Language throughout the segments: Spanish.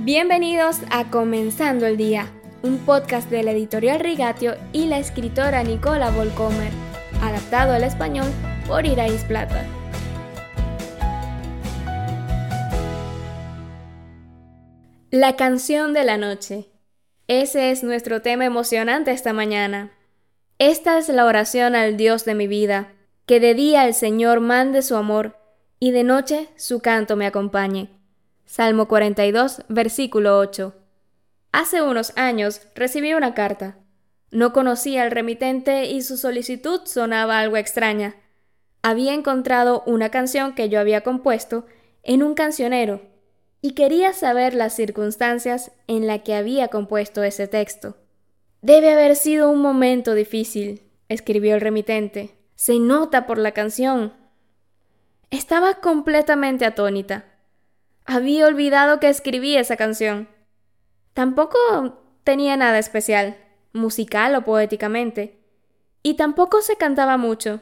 Bienvenidos a Comenzando el Día, un podcast de la editorial Rigatio y la escritora Nicola Volcomer, adaptado al español por Irais Plata. La canción de la noche. Ese es nuestro tema emocionante esta mañana. Esta es la oración al Dios de mi vida, que de día el Señor mande su amor y de noche su canto me acompañe. Salmo 42, versículo 8. Hace unos años recibí una carta. No conocía al remitente y su solicitud sonaba algo extraña. Había encontrado una canción que yo había compuesto en un cancionero y quería saber las circunstancias en la que había compuesto ese texto. Debe haber sido un momento difícil, escribió el remitente. Se nota por la canción. Estaba completamente atónita. Había olvidado que escribí esa canción. Tampoco tenía nada especial, musical o poéticamente. Y tampoco se cantaba mucho.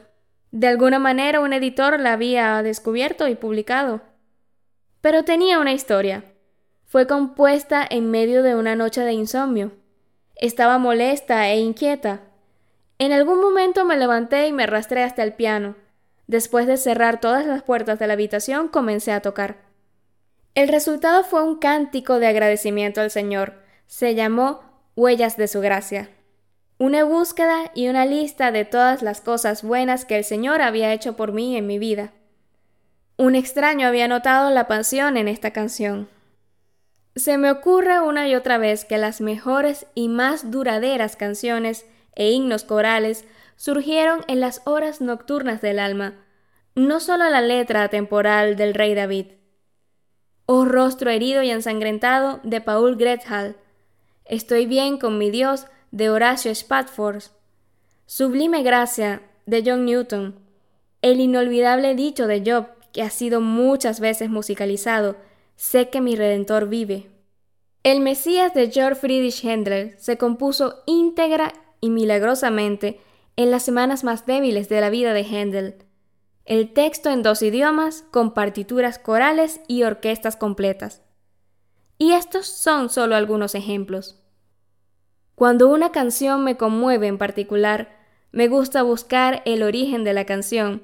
De alguna manera un editor la había descubierto y publicado. Pero tenía una historia. Fue compuesta en medio de una noche de insomnio. Estaba molesta e inquieta. En algún momento me levanté y me arrastré hasta el piano. Después de cerrar todas las puertas de la habitación, comencé a tocar. El resultado fue un cántico de agradecimiento al Señor. Se llamó Huellas de su Gracia. Una búsqueda y una lista de todas las cosas buenas que el Señor había hecho por mí en mi vida. Un extraño había notado la pasión en esta canción. Se me ocurre una y otra vez que las mejores y más duraderas canciones e himnos corales surgieron en las horas nocturnas del alma, no solo la letra atemporal del rey David, Oh rostro herido y ensangrentado de Paul Grethal. Estoy bien con mi Dios de Horacio Spafford. Sublime gracia de John Newton. El inolvidable dicho de Job que ha sido muchas veces musicalizado. Sé que mi Redentor vive. El Mesías de George Friedrich Händel se compuso íntegra y milagrosamente en las semanas más débiles de la vida de Händel el texto en dos idiomas con partituras corales y orquestas completas. Y estos son solo algunos ejemplos. Cuando una canción me conmueve en particular, me gusta buscar el origen de la canción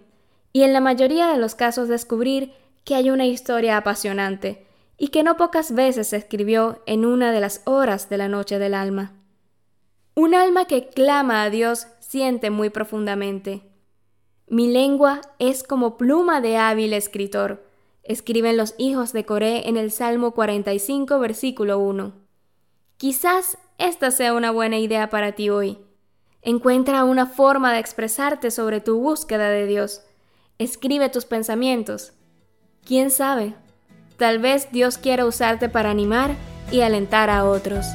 y en la mayoría de los casos descubrir que hay una historia apasionante y que no pocas veces se escribió en una de las horas de la noche del alma. Un alma que clama a Dios siente muy profundamente mi lengua es como pluma de hábil escritor, escriben los hijos de Coré en el Salmo 45, versículo 1. Quizás esta sea una buena idea para ti hoy. Encuentra una forma de expresarte sobre tu búsqueda de Dios. Escribe tus pensamientos. ¿Quién sabe? Tal vez Dios quiera usarte para animar y alentar a otros.